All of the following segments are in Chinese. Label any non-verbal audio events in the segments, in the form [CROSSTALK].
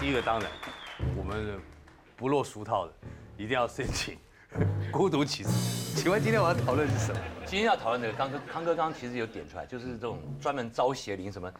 第一个当然，我们不落俗套的，一定要申请 [LAUGHS] 孤独骑士。请问今天我要讨论是什么？今天要讨论的，康哥康哥刚刚其实有点出来，就是这种专门招邪灵，什么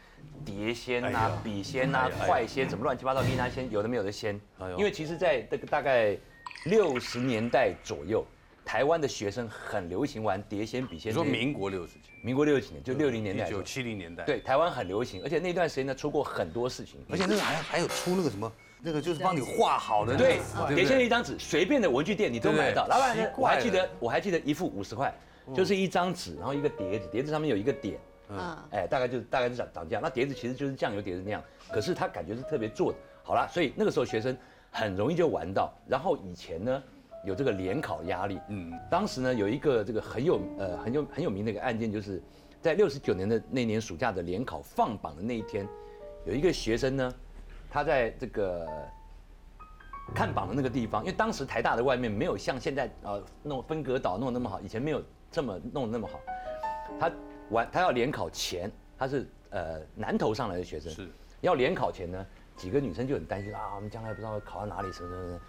碟仙呐、笔仙呐哎呀、哎呀快仙，什么乱七八糟、利那仙，有的没有的仙因为其实在这个大概六十年代左右，台湾的学生很流行玩碟仙、笔仙。你说民国六十年，民国六几年，就六零年代一九。七零年代，，对，台湾很流行，而且那段时间呢出过很多事情，而且那个还还有出那个什么，那个就是帮你画好的那个，对，不碟仙的一张纸，随便的文具店你都买得到。老板奇，我还记得，我还记得一副五十块，就是一张纸，然后一个碟子，碟子上面有一个点，嗯，哎，大概就大概是长长这样。那碟子其实就是酱油碟子那样，可是它感觉是特别做的。好了，所以那个时候学生很容易就玩到。然后以前呢有这个联考压力，嗯。嗯，当时呢有一个这个很有呃很有很有名的一个案件，就是在六十九年的那年暑假的联考放榜的那一天，有一个学生呢，他在这个看榜的那个地方，因为当时台大的外面没有像现在呃弄分隔岛弄得那么好，以前没有这么弄得那么好。他完他要联考前，他是呃南投上来的学生，是。要联考前呢，几个女生就很担心啊，我们将来不知道会考到哪里，什么什么什么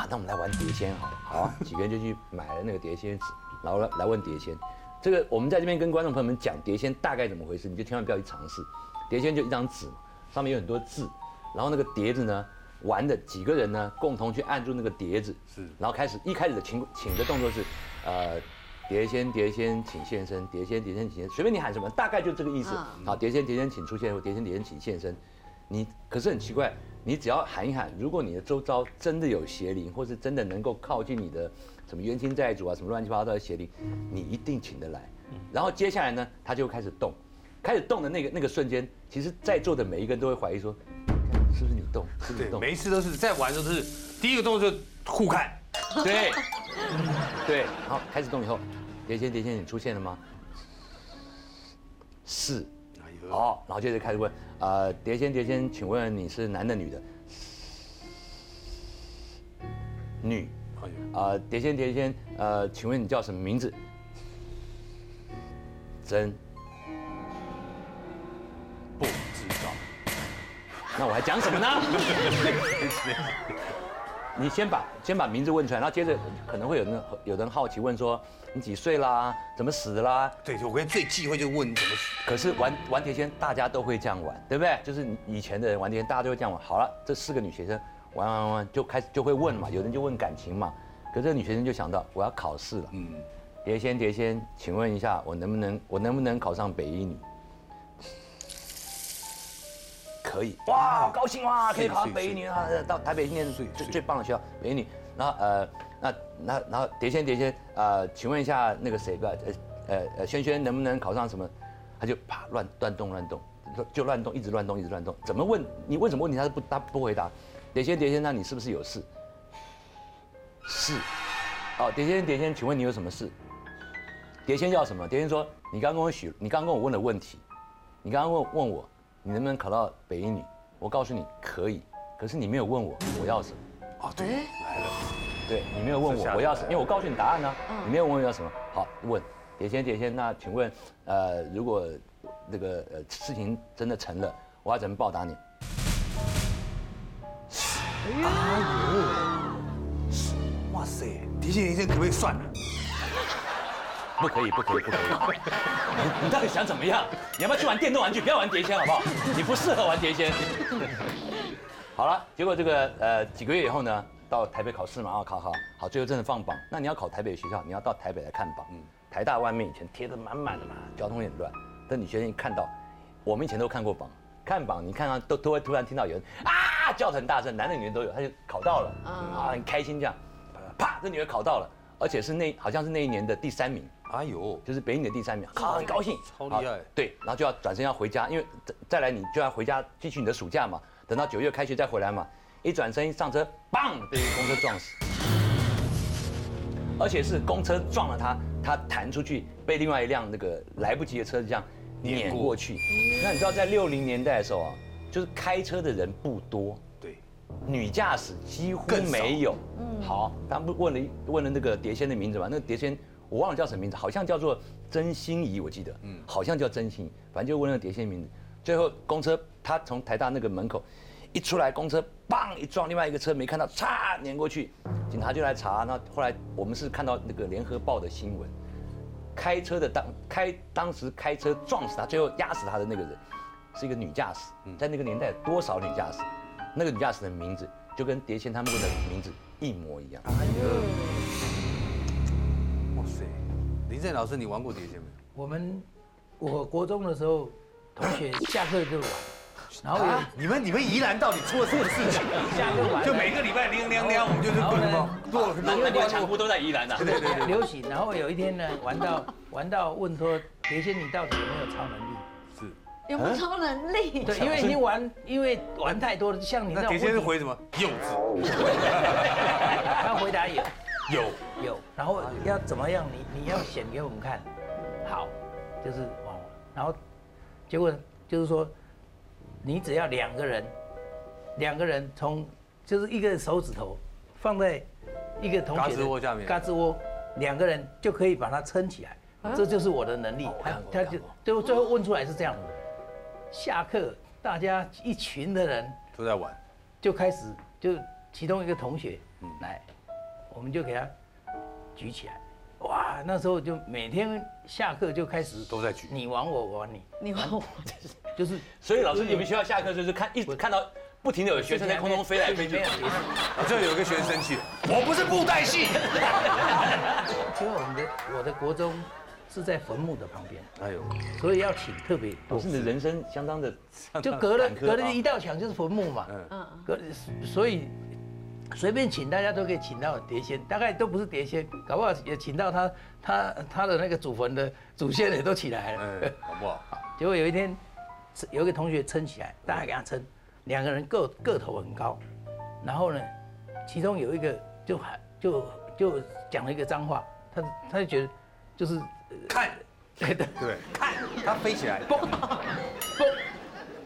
啊，那我们来玩碟仙好了，好啊，几个人就去买了那个碟仙纸，然后来来问碟仙。这个我们在这边跟观众朋友们讲碟仙大概怎么回事，你就千万不要去尝试。碟仙就一张纸嘛，上面有很多字，然后那个碟子呢，玩的几个人呢，共同去按住那个碟子，是然后开始一开始的请请的动作是，呃，碟仙碟仙请现身，碟仙碟仙请现身，随便你喊什么，大概就这个意思。嗯好，碟仙碟仙请出现，或碟仙碟仙请现身。你可是很奇怪，你只要喊一喊，如果你的周遭真的有邪灵，或是真的能够靠近你的什么冤亲债主啊，什么乱七八糟的邪灵，你一定请得来。然后接下来呢，他就开始动，开始动的那个那个瞬间，其实在座的每一个人都会怀疑说，是不是你动？是不是你，动？每一次都是在玩的时候都是第一个动作就互看，[LAUGHS] 对，对，然后，开始动以后，碟仙碟仙你出现了吗？是，好，然后接着开始问，呃，碟仙碟仙，请问你是男的女的？女，啊，碟仙碟仙，呃，请问你叫什么名字？真，不知道，那我还讲什么呢？[LAUGHS] 你先把先把名字问出来，然后接着可能会有人有人好奇问说你几岁啦，怎么死的啦？对，我跟最忌讳就问你怎么死，可是玩玩碟仙，大家都会这样玩，对不对？就是以前的人玩碟仙，大家都会这样玩。好了，这四个女学生玩玩玩玩，就开始就会问嘛，有人就问感情嘛。可是这个女学生就想到我要考试了，嗯，碟仙碟仙，请问一下，我能不能我能不能考上北一女？可以，哇，好高兴哇，可以考上北一女啊，到台北念最最最棒的学校北一女。然后呃，那那然后碟仙碟仙，呃，请问一下那个谁吧，呃呃呃，轩轩能不能考上什么？他就啪乱乱动乱动，就就乱动，一直乱动，一直乱动。怎么问你问什么问题，他是不他不回答。碟仙碟仙，那你是不是有事？是。哦，碟仙碟仙，请问你有什么事？碟仙要什么？碟仙说你刚跟我许，你刚跟我问了问题，你刚刚问问我你能不能考到北一女，我告诉你可以，可是你没有问我我要什么。哦，对，来了，对你没有问我我要什么，因为我告诉你答案呢、嗯你没有问我要什么。好，问碟仙碟仙，那请问，呃，如果那个呃事情真的成了，我要怎么报答你？哇塞，提醒一声可不可以算了？不可以，不可以，不可以。你 [LAUGHS] 你到底想怎么样？你要不要去玩电动玩具？不要玩碟仙好不好？你不适合玩碟仙。[LAUGHS] 好了，结果这个呃几个月以后呢，到台北考试嘛，啊考好好，最后真的放榜。那你要考台北的学校，你要到台北来看榜。嗯，台大外面以前贴的满满的嘛，交通也很乱。但女学生一看到，我们以前都看过榜，看榜你看到都都会突然听到有人啊叫的很大声，男的女的都有，他就考到了，啊很开心这样，啪，这女的考到了，而且是那好像是那一年的第三名。哎呦，就是北影的第三名，好，很高兴，超厉害。对，然后就要转身要回家，因为再再来你就要回家继续你的暑假嘛，等到九月开学再回来嘛。一转身一上车，砰，被公车撞死，而且是公车撞了他，他弹出去，被另外一辆那个来不及的车子这样碾过去。那你知道在六零年代的时候啊，就是开车的人不多，对，女驾驶几乎没有。嗯好，他们不问了一问了那个碟仙的名字嘛？那个碟仙我忘了叫什么名字，好像叫做曾心怡，我记得，嗯，好像叫曾心怡，反正就问了碟仙名字。最后公车他从台大那个门口一出来公车，砰一撞，另外一个车没看到，嚓碾过去，警察就来查。那后来我们是看到那个联合报的新闻，开车的当开当时开车撞死他，最后压死他的那个人，是一个女驾驶，在那个年代多少女驾驶，那个女驾驶的名字就跟碟仙他们问的名字一模一样。哎呦哇塞，林正老师，你玩过碟仙没有？我们我国中的时候，同学下课就玩，然后有你们你们宜兰到底出了什么事情？下课玩，就每个礼拜我们就是做什么做很多那那个强部都在宜兰呐。对对对，流行。然后有一天呢，玩到玩到问说，碟仙你到底有没有超能力？是。有没有超能力？对，因为已经玩，因为玩太多了，像你这那种问题，碟仙是回什么？幼稚 [LAUGHS] 他回答有有。有，然后要怎么样？你你要显给我们看，好，就是玩，然后结果就是说，你只要两个人，两个人从就是一个手指头放在一个同学嘎的吱窝下面嘎吱窝，两个人就可以把它撑起来，这就是我的能力。他他就最后最后问出来是这样的，下课大家一群的人都在玩，就开始就其中一个同学来，我们就给他举起来，哇，那时候就每天下课就开始都在举。你玩我，我玩你，你玩我，[LAUGHS] 就是所以老师，你们学校下课就是看一直看到不停的有学生在空中飞来飞去。[LAUGHS] 啊，这有一个学生生气。了，我不是布袋戏。[LAUGHS] 因为我们的我的国中是在坟墓的旁边，哎呦，所以要请特别老多师，，你的人生相当的，就隔了隔了一道墙就是坟墓嘛，嗯，嗯，隔所以随便请大家都可以请到碟仙，大概都不是碟仙，搞不好也请到他他他的那个祖坟的祖先也都起来了。哎，好不 [LAUGHS] 好？结果有一天，有一个同学撑起来，大家给他撑，两个人个个头很高，然后呢，其中有一个就喊就就讲了一个脏话，他他就觉得就是看，对。的，对，看，他飞起来，嘣嘣，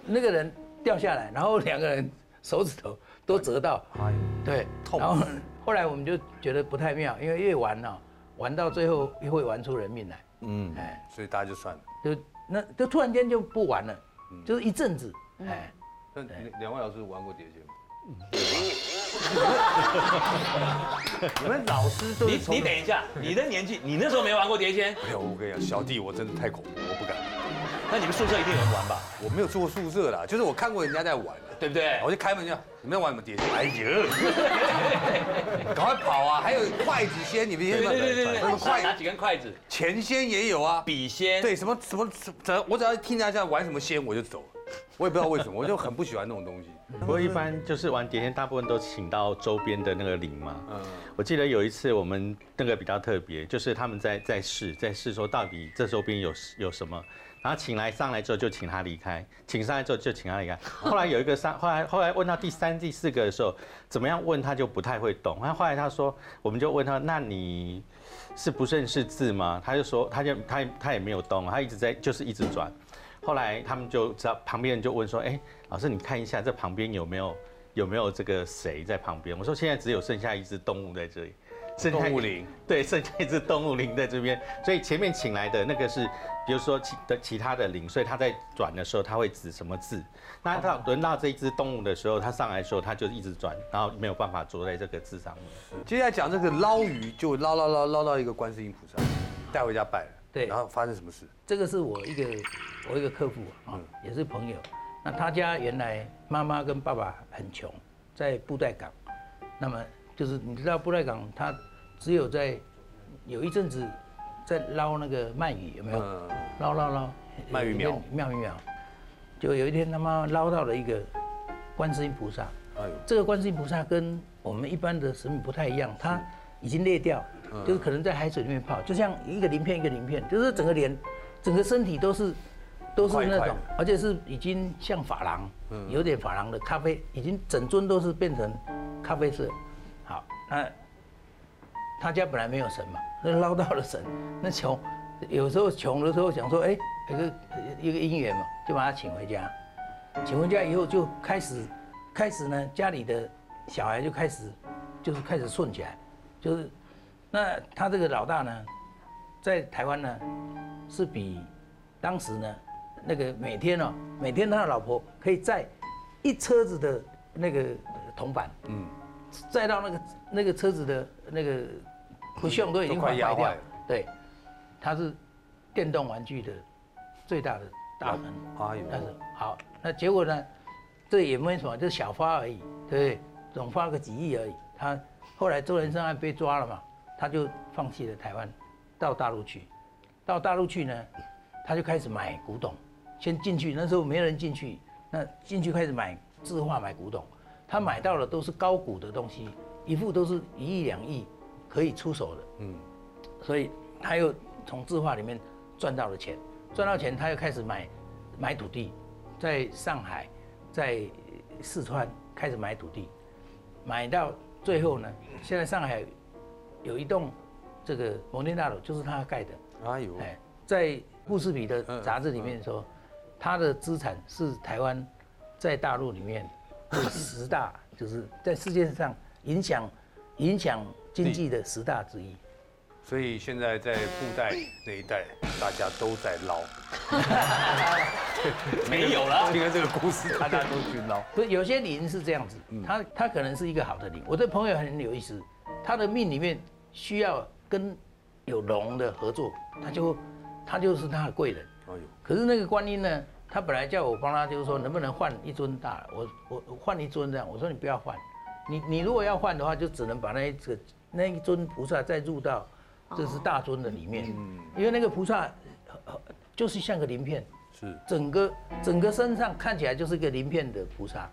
那个人掉下来，然后两个人手指头都折到，哎呦，对，痛。然后后来我们就觉得不太妙，因为越玩呢、玩到最后又会玩出人命来，嗯，哎，所以大家就算了。就那就突然间就不玩了，嗯。就是一阵子，哎。那两两位老师玩过碟仙吗？[LAUGHS] 你们老师都你你等一下，你的年纪，你那时候没玩过碟仙，没有，我跟你讲，小弟我真的太恐怖，我不敢。那你们宿舍一定有人玩吧？我没有住过宿舍啦，就是我看过人家在玩，对不对？我就开门就你们在玩什么碟仙？哎呀，[LAUGHS] 赶快跑啊！还有筷子仙，你们对先对对对对，什么拿拿几根筷子，钱仙也有啊，笔仙，对，什么什么只要我只要听人家在玩什么仙，我就走了。我也不知道为什么，我就很不喜欢那种东西。不过一般就是玩碟仙，大部分都请到周边的那个灵嘛。嗯，我记得有一次我们那个比较特别，就是他们在在试在试说到底这周边有有什么，然后请来上来之后就请他离开，请上来之后就请他离开。后来有一个上，后来后来问到第三、第四个的时候，怎么样问他就不太会懂。然后后来他说，我们就问他，那你是不认识字吗？他就说，他就他他也没有动，他一直在就是一直转。后来他们就知道，旁边人就问说：“哎、老师，你看一下这旁边有没有有没有这个谁在旁边？”我说：“现在只有剩下一只动物在这里，剩下动物灵，对，剩下一只动物灵在这边。所以前面请来的那个是，比如说其的其他的灵，所以他在转的时候他会指什么字。那他轮到这一只动物的时候，他上来的时候，他就一直转，然后没有办法坐在这个字上面。接下来讲这个捞鱼，就捞捞捞捞到一个观世音菩萨，带回家拜了。对然后发生什么事？这个是我一个我一个客户啊，也是朋友。那他家原来妈妈跟爸爸很穷，在布袋港。那么就是你知道布袋港，他只有在有一阵子在捞那个鳗鱼，有没有？嗯，捞捞捞，鳗鱼苗鳗鱼苗。就有一天他妈捞到了一个观世音菩萨，哎呦，这个观世音菩萨跟我们一般的神明不太一样，它已经裂掉，就是可能在海水里面泡，就像一个鳞片一个鳞片，就是整个脸、整个身体都是都是那种而且是已经像珐琅，有点珐琅的咖啡，已经整尊都是变成咖啡色。好，那他家本来没有神嘛，那捞到了神，那穷，有时候穷的时候想说，哎，有个一个姻缘嘛，就把他请回家。请回家以后就开始，开始呢，家里的小孩就开始，就是开始顺起来，就是，那他这个老大呢，在台湾呢，是比当时呢，那个每天哦，每天他的老婆可以载一车子的那个铜板，嗯，载到那个那个车子的那个不锈都已经快坏掉压坏了，对，他是电动玩具的最大的大门。哎呦但是好，那结果呢？这也没什么，就是小花而已，对不对？总花个几亿而已。他后来周仁生还被抓了嘛，他就放弃了台湾，到大陆去。到大陆去呢，他就开始买古董，先进去，那时候没人进去，那进去开始买字画、买古董。他买到的都是高古的东西，一副都是一亿两亿可以出手的。嗯，所以他又从字画里面赚到了钱，赚到钱他又开始买买土地，在上海，在四川开始买土地，买到最后呢，现在上海有一栋这个摩天大楼就是他盖的，哎呦，哎，在布斯比的杂志里面说，他的资产是台湾在大陆里面十大，[LAUGHS] 就是在世界上影响影响经济的十大之一。所以现在在布袋那一带，大家都在捞，[LAUGHS] 没有了。听了这个故事，大家都去捞。不是有些灵是这样子，嗯他他可能是一个好的灵。我的朋友很有意思，他的命里面需要跟有龙的合作，他就他就是他的贵人。可是那个观音呢，他本来叫我帮他，就是说能不能换一尊大，我我我换一尊这样，我说你不要换，你你如果要换的话，就只能把那一个那一尊菩萨再入到这是大尊的里面，因为那个菩萨呃就是像个鳞片，是。整个整个身上看起来就是一个鳞片的菩萨，